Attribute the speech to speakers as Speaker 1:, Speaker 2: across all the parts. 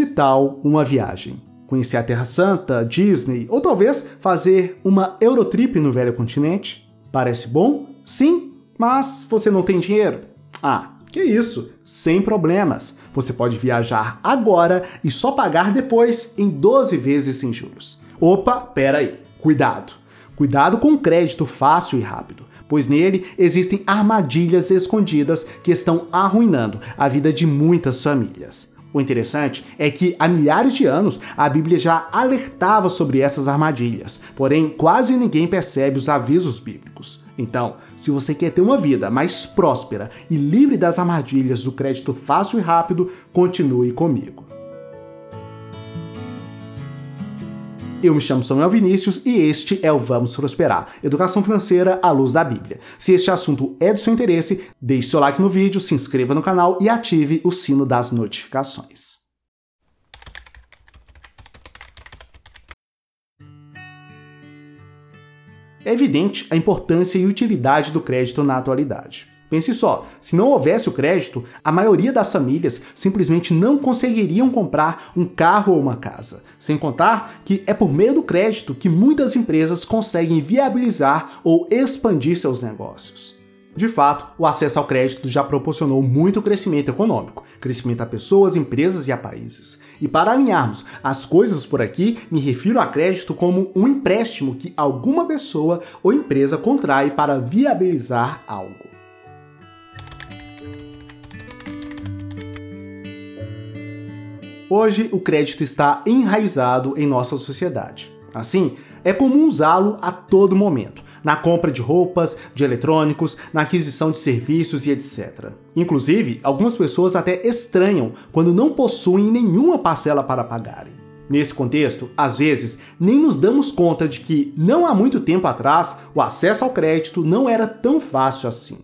Speaker 1: Que tal uma viagem? Conhecer a Terra Santa, Disney, ou talvez fazer uma Eurotrip no velho continente? Parece bom? Sim, mas você não tem dinheiro? Ah, que isso, sem problemas. Você pode viajar agora e só pagar depois em 12 vezes sem juros. Opa, pera aí. Cuidado. Cuidado com crédito fácil e rápido, pois nele existem armadilhas escondidas que estão arruinando a vida de muitas famílias. O interessante é que há milhares de anos a Bíblia já alertava sobre essas armadilhas, porém quase ninguém percebe os avisos bíblicos. Então, se você quer ter uma vida mais próspera e livre das armadilhas do crédito fácil e rápido, continue comigo. Eu me chamo Samuel Vinícius e este é o Vamos Prosperar, Educação Financeira à Luz da Bíblia. Se este assunto é do seu interesse, deixe seu like no vídeo, se inscreva no canal e ative o sino das notificações. É evidente a importância e utilidade do crédito na atualidade. Pense só, se não houvesse o crédito, a maioria das famílias simplesmente não conseguiriam comprar um carro ou uma casa. Sem contar que é por meio do crédito que muitas empresas conseguem viabilizar ou expandir seus negócios. De fato, o acesso ao crédito já proporcionou muito crescimento econômico, crescimento a pessoas, empresas e a países. E para alinharmos as coisas por aqui, me refiro a crédito como um empréstimo que alguma pessoa ou empresa contrai para viabilizar algo. Hoje, o crédito está enraizado em nossa sociedade. Assim, é comum usá-lo a todo momento, na compra de roupas, de eletrônicos, na aquisição de serviços e etc. Inclusive, algumas pessoas até estranham quando não possuem nenhuma parcela para pagarem. Nesse contexto, às vezes, nem nos damos conta de que, não há muito tempo atrás, o acesso ao crédito não era tão fácil assim.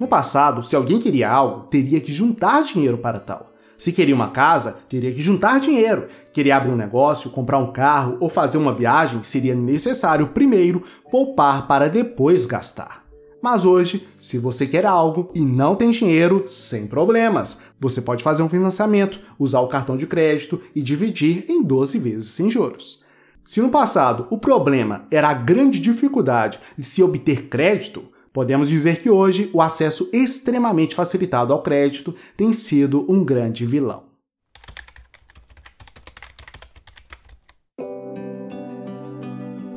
Speaker 1: No passado, se alguém queria algo, teria que juntar dinheiro para tal. Se queria uma casa, teria que juntar dinheiro. Queria abrir um negócio, comprar um carro ou fazer uma viagem, seria necessário primeiro poupar para depois gastar. Mas hoje, se você quer algo e não tem dinheiro, sem problemas. Você pode fazer um financiamento, usar o cartão de crédito e dividir em 12 vezes sem juros. Se no passado o problema era a grande dificuldade de se obter crédito, Podemos dizer que hoje o acesso extremamente facilitado ao crédito tem sido um grande vilão.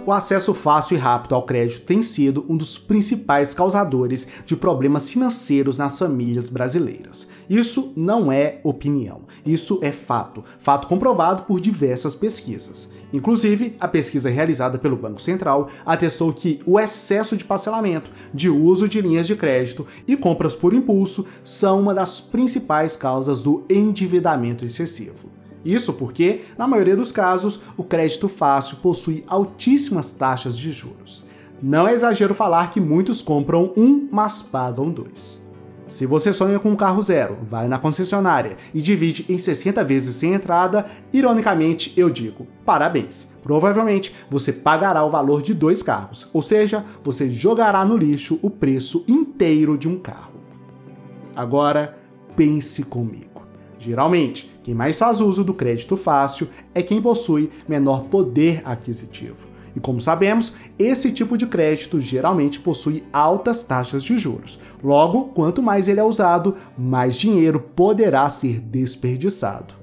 Speaker 1: O acesso fácil e rápido ao crédito tem sido um dos principais causadores de problemas financeiros nas famílias brasileiras. Isso não é opinião, isso é fato, fato comprovado por diversas pesquisas. Inclusive, a pesquisa realizada pelo Banco Central atestou que o excesso de parcelamento, de uso de linhas de crédito e compras por impulso são uma das principais causas do endividamento excessivo. Isso porque, na maioria dos casos, o crédito fácil possui altíssimas taxas de juros. Não é exagero falar que muitos compram um, mas pagam dois. Se você sonha com um carro zero, vai na concessionária e divide em 60 vezes sem entrada, ironicamente eu digo: parabéns! Provavelmente você pagará o valor de dois carros, ou seja, você jogará no lixo o preço inteiro de um carro. Agora, pense comigo. Geralmente, quem mais faz uso do crédito fácil é quem possui menor poder aquisitivo. E como sabemos, esse tipo de crédito geralmente possui altas taxas de juros. Logo, quanto mais ele é usado, mais dinheiro poderá ser desperdiçado.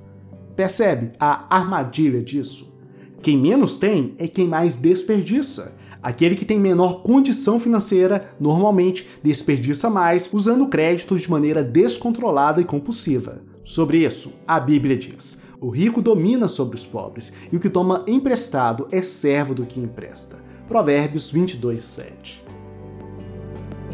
Speaker 1: Percebe a armadilha disso? Quem menos tem é quem mais desperdiça. Aquele que tem menor condição financeira normalmente desperdiça mais usando créditos de maneira descontrolada e compulsiva. Sobre isso, a Bíblia diz: o rico domina sobre os pobres, e o que toma emprestado é servo do que empresta. Provérbios 22, 7.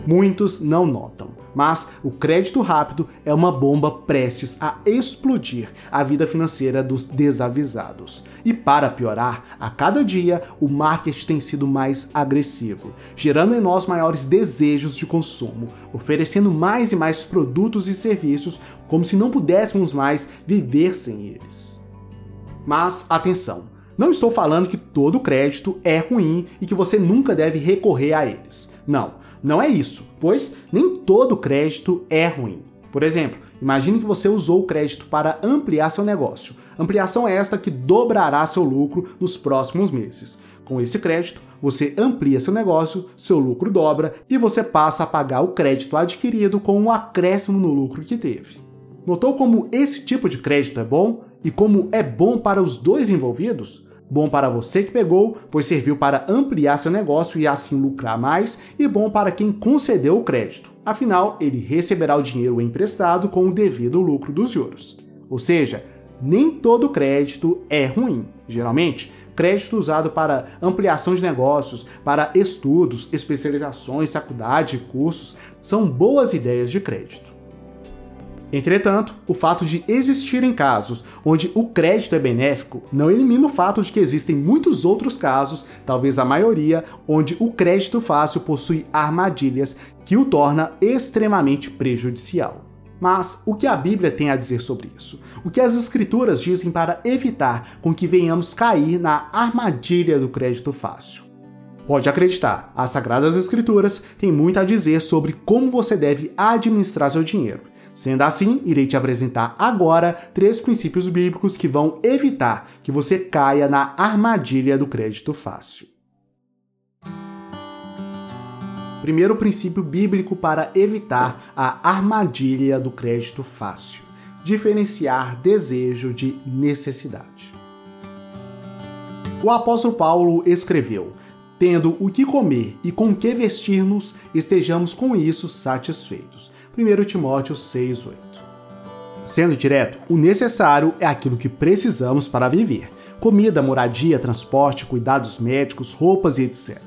Speaker 1: Muitos não notam, mas o crédito rápido é uma bomba prestes a explodir a vida financeira dos desavisados. E para piorar, a cada dia o marketing tem sido mais agressivo, gerando em nós maiores desejos de consumo, oferecendo mais e mais produtos e serviços como se não pudéssemos mais viver sem eles. Mas atenção, não estou falando que todo crédito é ruim e que você nunca deve recorrer a eles. Não, não é isso, pois nem todo crédito é ruim. Por exemplo, Imagine que você usou o crédito para ampliar seu negócio. Ampliação é esta que dobrará seu lucro nos próximos meses. Com esse crédito, você amplia seu negócio, seu lucro dobra e você passa a pagar o crédito adquirido com um acréscimo no lucro que teve. Notou como esse tipo de crédito é bom e como é bom para os dois envolvidos? Bom para você que pegou, pois serviu para ampliar seu negócio e assim lucrar mais, e bom para quem concedeu o crédito. Afinal, ele receberá o dinheiro emprestado com o devido lucro dos juros. Ou seja, nem todo crédito é ruim. Geralmente, crédito usado para ampliação de negócios, para estudos, especializações, faculdade, cursos, são boas ideias de crédito. Entretanto, o fato de existirem casos onde o crédito é benéfico não elimina o fato de que existem muitos outros casos, talvez a maioria, onde o crédito fácil possui armadilhas que o torna extremamente prejudicial. Mas o que a Bíblia tem a dizer sobre isso? O que as Escrituras dizem para evitar com que venhamos cair na armadilha do crédito fácil? Pode acreditar, as Sagradas Escrituras têm muito a dizer sobre como você deve administrar seu dinheiro. Sendo assim, irei te apresentar agora três princípios bíblicos que vão evitar que você caia na armadilha do crédito fácil. Primeiro princípio bíblico para evitar a armadilha do crédito fácil: diferenciar desejo de necessidade. O apóstolo Paulo escreveu: Tendo o que comer e com que vestir-nos, estejamos com isso satisfeitos. 1 Timóteo 6,8. Sendo direto, o necessário é aquilo que precisamos para viver: comida, moradia, transporte, cuidados médicos, roupas e etc.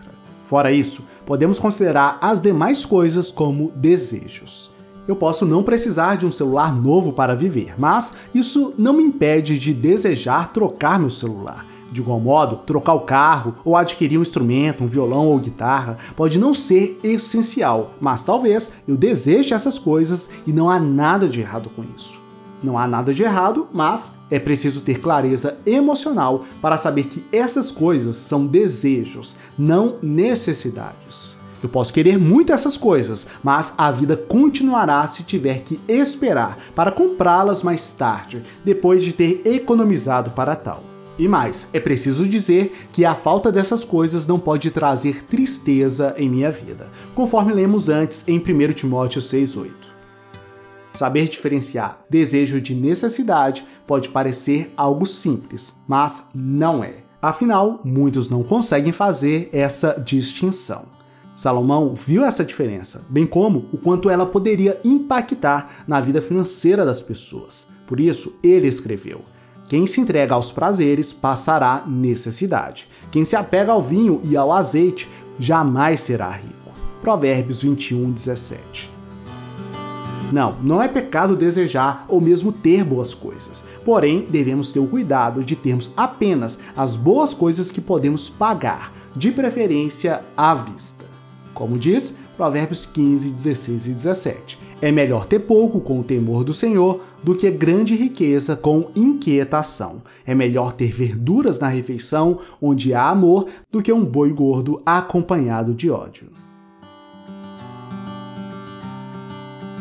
Speaker 1: Fora isso, podemos considerar as demais coisas como desejos. Eu posso não precisar de um celular novo para viver, mas isso não me impede de desejar trocar meu celular de igual modo, trocar o carro ou adquirir um instrumento, um violão ou guitarra, pode não ser essencial, mas talvez eu deseje essas coisas e não há nada de errado com isso. Não há nada de errado, mas é preciso ter clareza emocional para saber que essas coisas são desejos, não necessidades. Eu posso querer muito essas coisas, mas a vida continuará se tiver que esperar para comprá-las mais tarde, depois de ter economizado para tal. E mais, é preciso dizer que a falta dessas coisas não pode trazer tristeza em minha vida, conforme lemos antes em 1 Timóteo 6,8. Saber diferenciar desejo de necessidade pode parecer algo simples, mas não é. Afinal, muitos não conseguem fazer essa distinção. Salomão viu essa diferença, bem como o quanto ela poderia impactar na vida financeira das pessoas. Por isso, ele escreveu: quem se entrega aos prazeres passará necessidade. Quem se apega ao vinho e ao azeite jamais será rico. Provérbios 21, 17. Não, não é pecado desejar ou mesmo ter boas coisas. Porém, devemos ter o cuidado de termos apenas as boas coisas que podemos pagar, de preferência à vista. Como diz Provérbios 15, 16 e 17. É melhor ter pouco com o temor do Senhor do que grande riqueza com inquietação. É melhor ter verduras na refeição onde há amor do que um boi gordo acompanhado de ódio.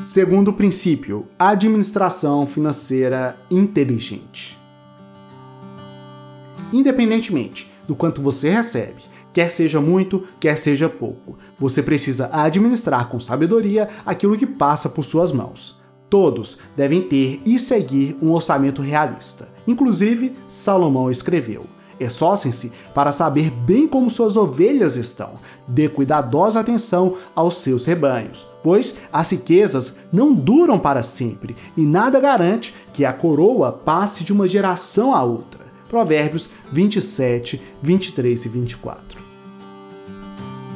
Speaker 1: Segundo princípio, administração financeira inteligente. Independentemente do quanto você recebe, quer seja muito, quer seja pouco. Você precisa administrar com sabedoria aquilo que passa por suas mãos. Todos devem ter e seguir um orçamento realista. Inclusive, Salomão escreveu: Esforcem-se para saber bem como suas ovelhas estão. Dê cuidadosa atenção aos seus rebanhos, pois as riquezas não duram para sempre e nada garante que a coroa passe de uma geração a outra. Provérbios 27, 23 e 24.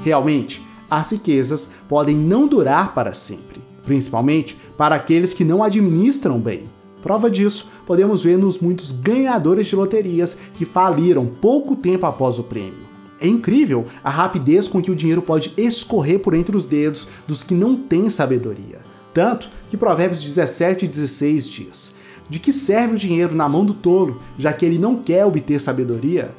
Speaker 1: Realmente, as riquezas podem não durar para sempre, principalmente para aqueles que não administram bem. Prova disso podemos ver nos muitos ganhadores de loterias que faliram pouco tempo após o prêmio. É incrível a rapidez com que o dinheiro pode escorrer por entre os dedos dos que não têm sabedoria. Tanto que Provérbios 17 e 16 diz: De que serve o dinheiro na mão do tolo, já que ele não quer obter sabedoria?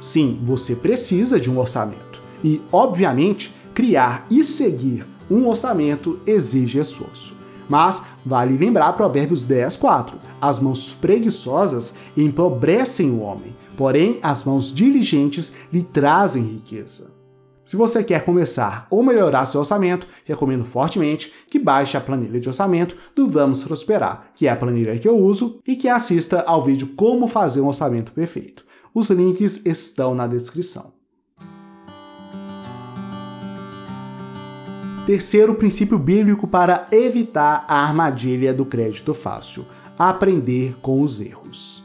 Speaker 1: Sim, você precisa de um orçamento. E, obviamente, criar e seguir um orçamento exige esforço. Mas vale lembrar Provérbios 10, 4. As mãos preguiçosas empobrecem o homem, porém as mãos diligentes lhe trazem riqueza. Se você quer começar ou melhorar seu orçamento, recomendo fortemente que baixe a planilha de orçamento do Vamos Prosperar, que é a planilha que eu uso, e que assista ao vídeo Como Fazer um Orçamento Perfeito. Os links estão na descrição. Terceiro princípio bíblico para evitar a armadilha do crédito fácil: aprender com os erros.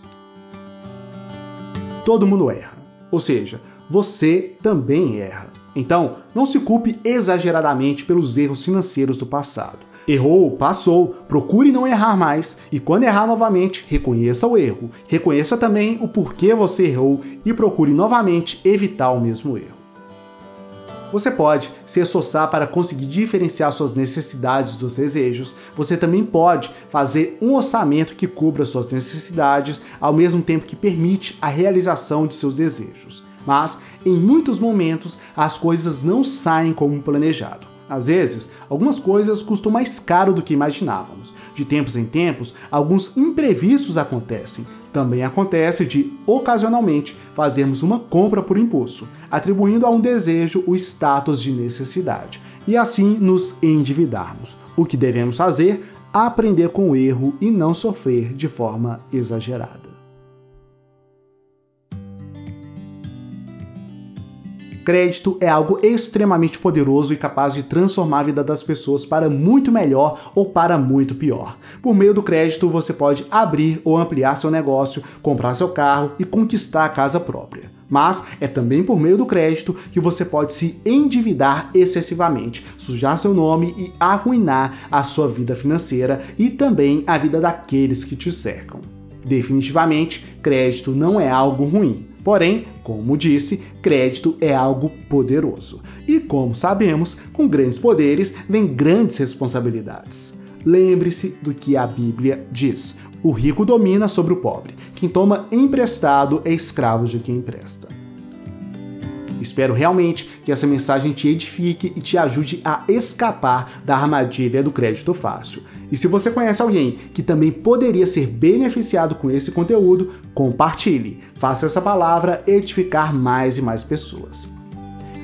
Speaker 1: Todo mundo erra, ou seja, você também erra. Então, não se culpe exageradamente pelos erros financeiros do passado. Errou, passou, procure não errar mais e quando errar novamente, reconheça o erro. Reconheça também o porquê você errou e procure novamente evitar o mesmo erro. Você pode se esforçar para conseguir diferenciar suas necessidades dos desejos. Você também pode fazer um orçamento que cubra suas necessidades, ao mesmo tempo que permite a realização de seus desejos. Mas, em muitos momentos, as coisas não saem como planejado. Às vezes, algumas coisas custam mais caro do que imaginávamos. De tempos em tempos, alguns imprevistos acontecem. Também acontece de, ocasionalmente, fazermos uma compra por impulso, atribuindo a um desejo o status de necessidade, e assim nos endividarmos. O que devemos fazer? Aprender com o erro e não sofrer de forma exagerada. Crédito é algo extremamente poderoso e capaz de transformar a vida das pessoas para muito melhor ou para muito pior. Por meio do crédito, você pode abrir ou ampliar seu negócio, comprar seu carro e conquistar a casa própria. Mas é também por meio do crédito que você pode se endividar excessivamente, sujar seu nome e arruinar a sua vida financeira e também a vida daqueles que te cercam. Definitivamente, crédito não é algo ruim. Porém, como disse, crédito é algo poderoso. E como sabemos, com grandes poderes vem grandes responsabilidades. Lembre-se do que a Bíblia diz: o rico domina sobre o pobre, quem toma emprestado é escravo de quem empresta. Espero realmente que essa mensagem te edifique e te ajude a escapar da armadilha do crédito fácil. E se você conhece alguém que também poderia ser beneficiado com esse conteúdo, compartilhe. Faça essa palavra edificar mais e mais pessoas.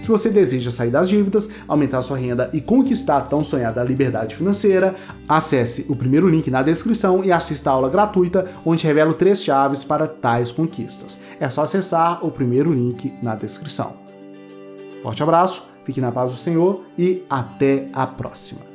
Speaker 1: Se você deseja sair das dívidas, aumentar sua renda e conquistar a tão sonhada liberdade financeira, acesse o primeiro link na descrição e assista a aula gratuita onde revelo três chaves para tais conquistas. É só acessar o primeiro link na descrição. Forte abraço, fique na paz do Senhor e até a próxima.